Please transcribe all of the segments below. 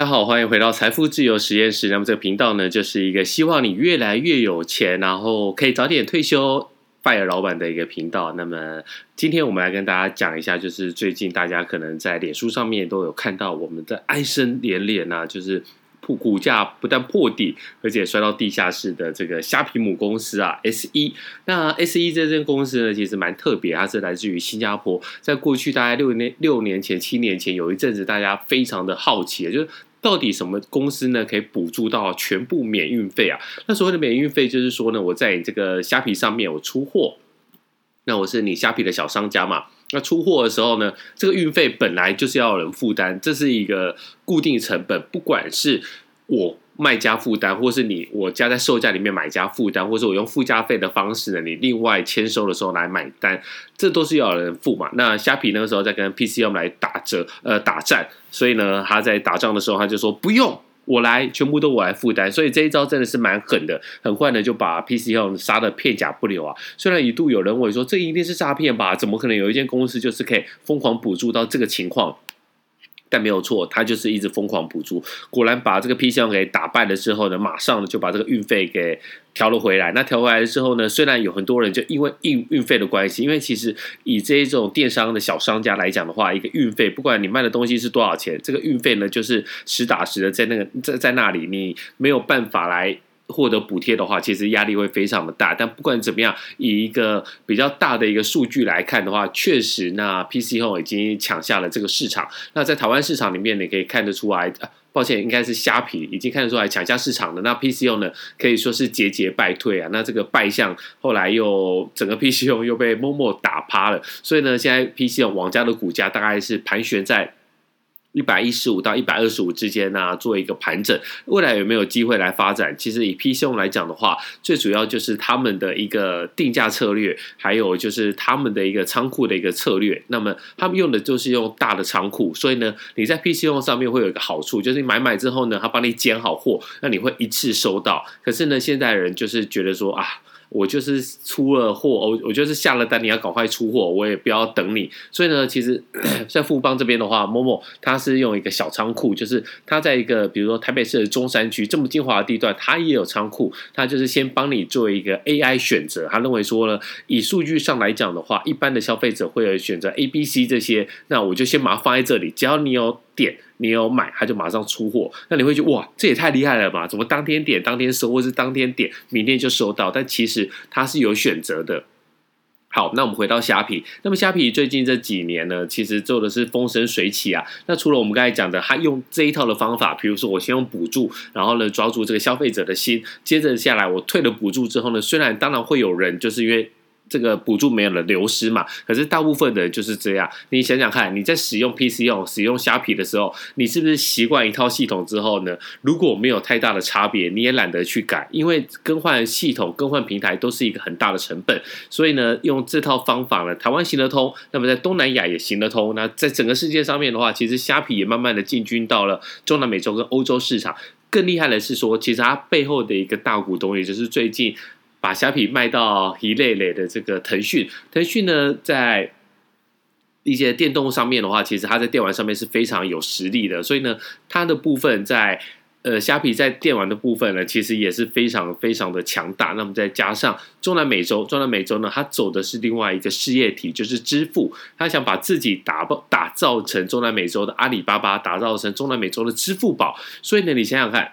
大家好，欢迎回到财富自由实验室。那么这个频道呢，就是一个希望你越来越有钱，然后可以早点退休，fire 老板的一个频道。那么今天我们来跟大家讲一下，就是最近大家可能在脸书上面都有看到我们的哀声连连啊，就是破。股价不但破底，而且摔到地下室的这个虾皮母公司啊，SE。那 SE 这间公司呢，其实蛮特别，它是来自于新加坡。在过去大概六年、六年前、七年前，有一阵子大家非常的好奇，就是到底什么公司呢可以补助到全部免运费啊？那所谓的免运费，就是说呢，我在你这个虾皮上面我出货，那我是你虾皮的小商家嘛。那出货的时候呢，这个运费本来就是要有人负担，这是一个固定成本，不管是我卖家负担，或是你我家在售价里面买家负担，或是我用附加费的方式呢，你另外签收的时候来买单，这都是要有人付嘛。那虾皮那个时候在跟 PCM 来打折，呃，打战，所以呢，他在打仗的时候他就说不用。我来，全部都我来负担，所以这一招真的是蛮狠的，很快呢就把 PChome 杀得片甲不留啊！虽然一度有人问说，这一定是诈骗吧？怎么可能有一间公司就是可以疯狂补助到这个情况？但没有错，他就是一直疯狂补助，果然把这个 P C O 给打败了之后呢，马上就把这个运费给调了回来。那调回来之后呢，虽然有很多人就因为运运费的关系，因为其实以这一种电商的小商家来讲的话，一个运费，不管你卖的东西是多少钱，这个运费呢就是实打实的在那个在在那里，你没有办法来。获得补贴的话，其实压力会非常的大。但不管怎么样，以一个比较大的一个数据来看的话，确实，那 PChome 已经抢下了这个市场。那在台湾市场里面，你可以看得出来，抱歉，应该是虾皮已经看得出来抢下市场的。那 PCO 呢，可以说是节节败退啊。那这个败相后来又整个 PCO 又被 Momo 打趴了。所以呢，现在 PChome 网家的股价大概是盘旋在。一百一十五到一百二十五之间呢、做一个盘整，未来有没有机会来发展？其实以 PCO 来讲的话，最主要就是他们的一个定价策略，还有就是他们的一个仓库的一个策略。那么他们用的就是用大的仓库，所以呢，你在 PCO 上面会有一个好处，就是你买买之后呢，他帮你捡好货，那你会一次收到。可是呢，现在人就是觉得说啊。我就是出了货，我我就是下了单，你要赶快出货，我也不要等你。所以呢，其实 在富邦这边的话，Momo 它是用一个小仓库，就是它在一个比如说台北市的中山区这么精华的地段，它也有仓库，它就是先帮你做一个 AI 选择。他认为说呢，以数据上来讲的话，一般的消费者会有选择 A、B、C 这些，那我就先把它放在这里，只要你有点。你有买，他就马上出货。那你会觉得哇，这也太厉害了吧？怎么当天点当天收，或是当天点明天就收到？但其实它是有选择的。好，那我们回到虾皮。那么虾皮最近这几年呢，其实做的是风生水起啊。那除了我们刚才讲的，他用这一套的方法，比如说我先用补助，然后呢抓住这个消费者的心，接着下来我退了补助之后呢，虽然当然会有人就是因为。这个补助没有了流失嘛？可是大部分的人就是这样。你想想看，你在使用 PC 用使用虾皮的时候，你是不是习惯一套系统之后呢？如果没有太大的差别，你也懒得去改，因为更换系统、更换平台都是一个很大的成本。所以呢，用这套方法呢，台湾行得通，那么在东南亚也行得通。那在整个世界上面的话，其实虾皮也慢慢的进军到了中南美洲跟欧洲市场。更厉害的是说，其实它背后的一个大股东，也就是最近。把虾皮卖到一类类的这个腾讯，腾讯呢，在一些电动上面的话，其实它在电玩上面是非常有实力的，所以呢，它的部分在呃虾皮在电玩的部分呢，其实也是非常非常的强大。那么再加上中南美洲，中南美洲呢，它走的是另外一个事业体，就是支付，它想把自己打包打造成中南美洲的阿里巴巴，打造成中南美洲的支付宝。所以呢，你想想看。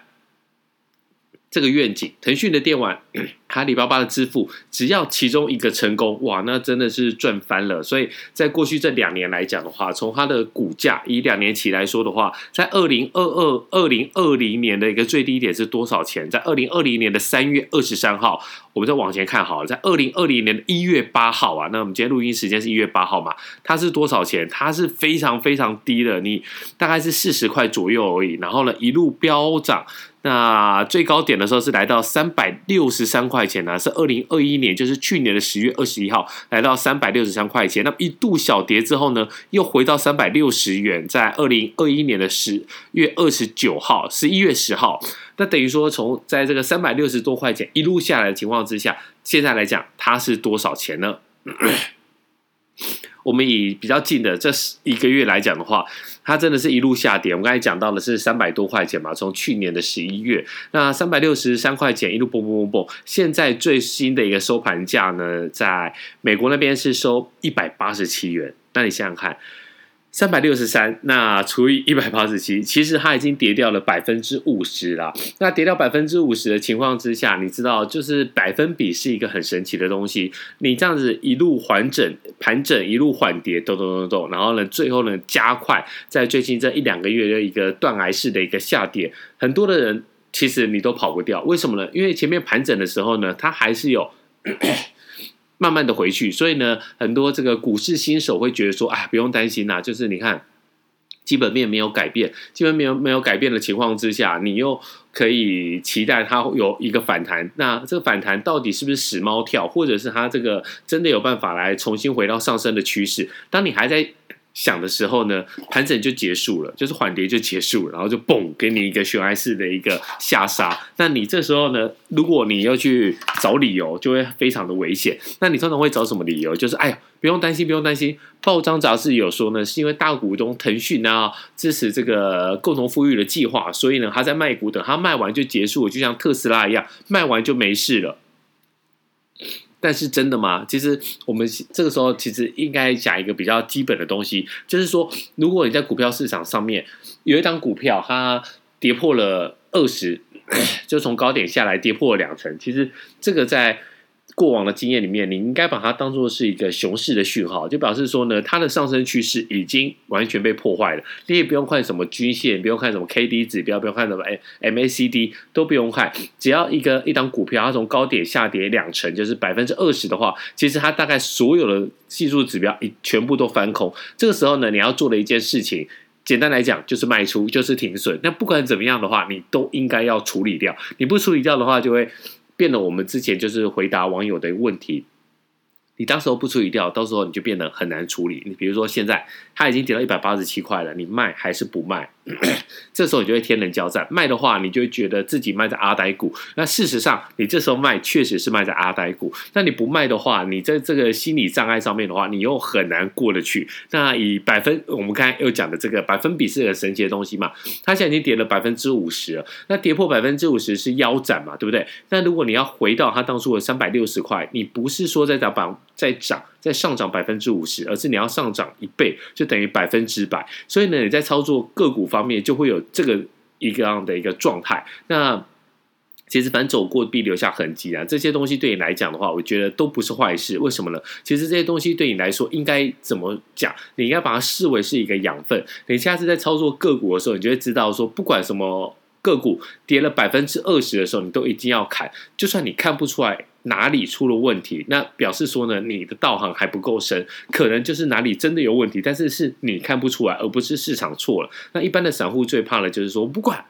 这个愿景，腾讯的电玩，阿里巴巴的支付，只要其中一个成功，哇，那真的是赚翻了。所以在过去这两年来讲的话，从它的股价以两年期来说的话，在二零二二、二零二零年的一个最低点是多少钱？在二零二零年的三月二十三号，我们再往前看好了，在二零二零年的一月八号啊，那我们今天录音时间是一月八号嘛？它是多少钱？它是非常非常低的，你大概是四十块左右而已。然后呢，一路飙涨。那最高点的时候是来到三百六十三块块钱呢、是二零二一年，就是去年的十月二十一号，来到三百六十三块钱。那么一度小跌之后呢，又回到三百六十元，在二零二一年的十月二十九号，十一月十号，那等于说从在这个三百六十多块钱一路下来的情况之下，现在来讲它是多少钱呢？我们以比较近的这一个月来讲的话，它真的是一路下跌。我们刚才讲到的是三百多块钱嘛，从去年的十一月，那三百六十三块钱一路蹦蹦蹦蹦，现在最新的一个收盘价呢，在美国那边是收一百八十七元。那你想想看。三百六十三，那除以一百八十七，其实它已经跌掉了百分之五十了。那跌掉百分之五十的情况之下，你知道，就是百分比是一个很神奇的东西。你这样子一路缓整、盘整，一路缓跌，咚咚咚咚，然后呢，最后呢，加快在最近这一两个月的一个断崖式的一个下跌，很多的人其实你都跑不掉。为什么呢？因为前面盘整的时候呢，它还是有。慢慢的回去，所以呢，很多这个股市新手会觉得说，啊，不用担心呐，就是你看，基本面没有改变，基本面没有改变的情况之下，你又可以期待它有一个反弹。那这个反弹到底是不是死猫跳，或者是它这个真的有办法来重新回到上升的趋势？当你还在。想的时候呢，盘整就结束了，就是缓跌就结束了，然后就嘣，给你一个悬崖式的一个下杀。那你这时候呢，如果你要去找理由，就会非常的危险。那你通常会找什么理由？就是哎呀，不用担心，不用担心。报章杂志有说呢，是因为大股东腾讯呢支持这个共同富裕的计划，所以呢，他在卖股，等他卖完就结束，就像特斯拉一样，卖完就没事了。但是真的吗？其实我们这个时候其实应该讲一个比较基本的东西，就是说，如果你在股票市场上面有一档股票，它跌破了二十，就从高点下来跌破了两成，其实这个在。过往的经验里面，你应该把它当做是一个熊市的讯号，就表示说呢，它的上升趋势已经完全被破坏了。你也不用看什么均线，不用看什么 K D 指标，不用看什么 M A C D，都不用看。只要一个一档股票，它从高点下跌两成，就是百分之二十的话，其实它大概所有的技术指标全部都翻空。这个时候呢，你要做的一件事情，简单来讲就是卖出，就是停损。那不管怎么样的话，你都应该要处理掉。你不处理掉的话，就会。变了，我们之前就是回答网友的问题。你当时候不处理掉，到时候你就变得很难处理。你比如说现在它已经跌到一百八十七块了，你卖还是不卖？这时候你就会天人交战。卖的话，你就会觉得自己卖在阿呆股。那事实上，你这时候卖确实是卖在阿呆股。那你不卖的话，你在这个心理障碍上面的话，你又很难过得去。那以百分，我们刚才又讲的这个百分比是很神奇的东西嘛？它现在已经跌了百分之五十了。那跌破百分之五十是腰斩嘛？对不对？那如果你要回到它当初的三百六十块，你不是说在打榜？再涨，再上涨百分之五十，而是你要上涨一倍，就等于百分之百。所以呢，你在操作个股方面就会有这个一个样的一个状态。那其实凡走过必留下痕迹啊，这些东西对你来讲的话，我觉得都不是坏事。为什么呢？其实这些东西对你来说，应该怎么讲？你应该把它视为是一个养分。你下次在操作个股的时候，你就会知道说，不管什么。个股跌了百分之二十的时候，你都一定要砍。就算你看不出来哪里出了问题，那表示说呢，你的道行还不够深，可能就是哪里真的有问题，但是是你看不出来，而不是市场错了。那一般的散户最怕的就是说，不管。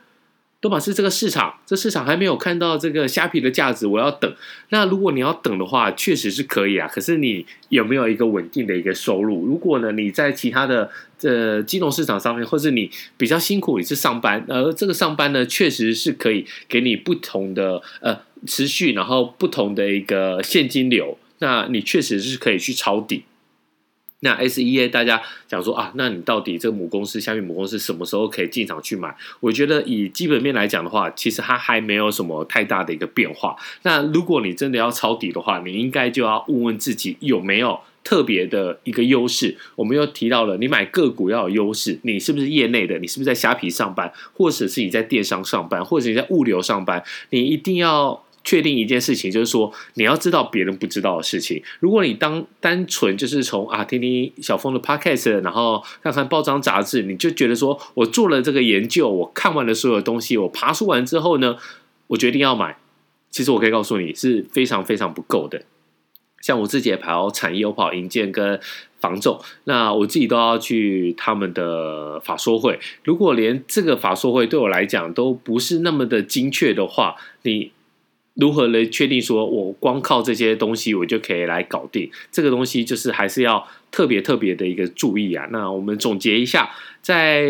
都嘛是这个市场，这市场还没有看到这个虾皮的价值，我要等。那如果你要等的话，确实是可以啊。可是你有没有一个稳定的一个收入？如果呢，你在其他的这金融市场上面，或是你比较辛苦，你是上班，而这个上班呢，确实是可以给你不同的呃持续，然后不同的一个现金流。那你确实是可以去抄底。那 SEA 大家讲说啊，那你到底这个母公司下面母公司什么时候可以进场去买？我觉得以基本面来讲的话，其实它还没有什么太大的一个变化。那如果你真的要抄底的话，你应该就要问问自己有没有特别的一个优势。我们又提到了，你买个股要有优势，你是不是业内的？你是不是在虾皮上班，或者是你在电商上班，或者你在物流上班？你一定要。确定一件事情，就是说你要知道别人不知道的事情。如果你当单纯就是从啊听听小峰的 podcast，然后看看报章杂志，你就觉得说我做了这个研究，我看完了所有东西，我爬书完之后呢，我决定要买。其实我可以告诉你是非常非常不够的。像我自己也跑产业，我跑银建跟房仲，那我自己都要去他们的法说会。如果连这个法说会对我来讲都不是那么的精确的话，你。如何来确定说，我光靠这些东西我就可以来搞定这个东西？就是还是要特别特别的一个注意啊。那我们总结一下，在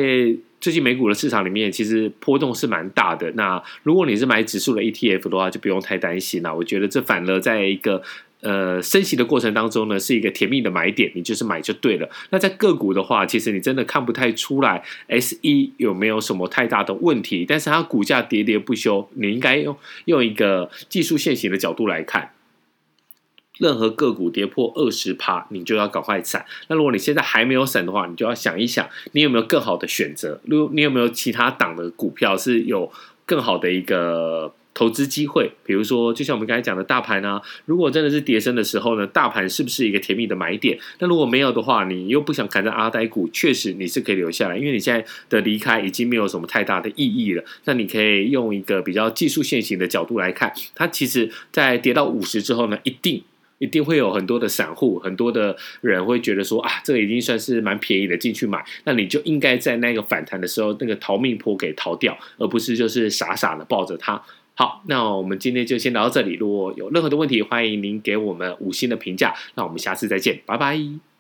最近美股的市场里面，其实波动是蛮大的。那如果你是买指数的 ETF 的话，就不用太担心了。我觉得这反而在一个。呃升息的过程当中呢，是一个甜蜜的买点，你就是买就对了。那在个股的话，其实你真的看不太出来 SE 有没有什么太大的问题，但是它股价跌跌不休，你应该用用一个技术线型的角度来看。任何个股跌破二十趴，你就要赶快闪。那如果你现在还没有闪的话，你就要想一想，你有没有更好的选择？如你有没有其他档的股票是有更好的一个投资机会？比如说，就像我们刚才讲的大盘啊，如果真的是跌升的时候呢，大盘是不是一个甜蜜的买点？那如果没有的话，你又不想赶在阿呆股，确实你是可以留下来，因为你现在的离开已经没有什么太大的意义了。那你可以用一个比较技术线型的角度来看，它其实在跌到五十之后呢，一定。一定会有很多的散户，很多的人会觉得说啊，这个已经算是蛮便宜的进去买，那你就应该在那个反弹的时候，那个逃命坡给逃掉，而不是就是傻傻的抱着它。好，那我们今天就先聊到这里。如果有任何的问题，欢迎您给我们五星的评价。那我们下次再见，拜拜。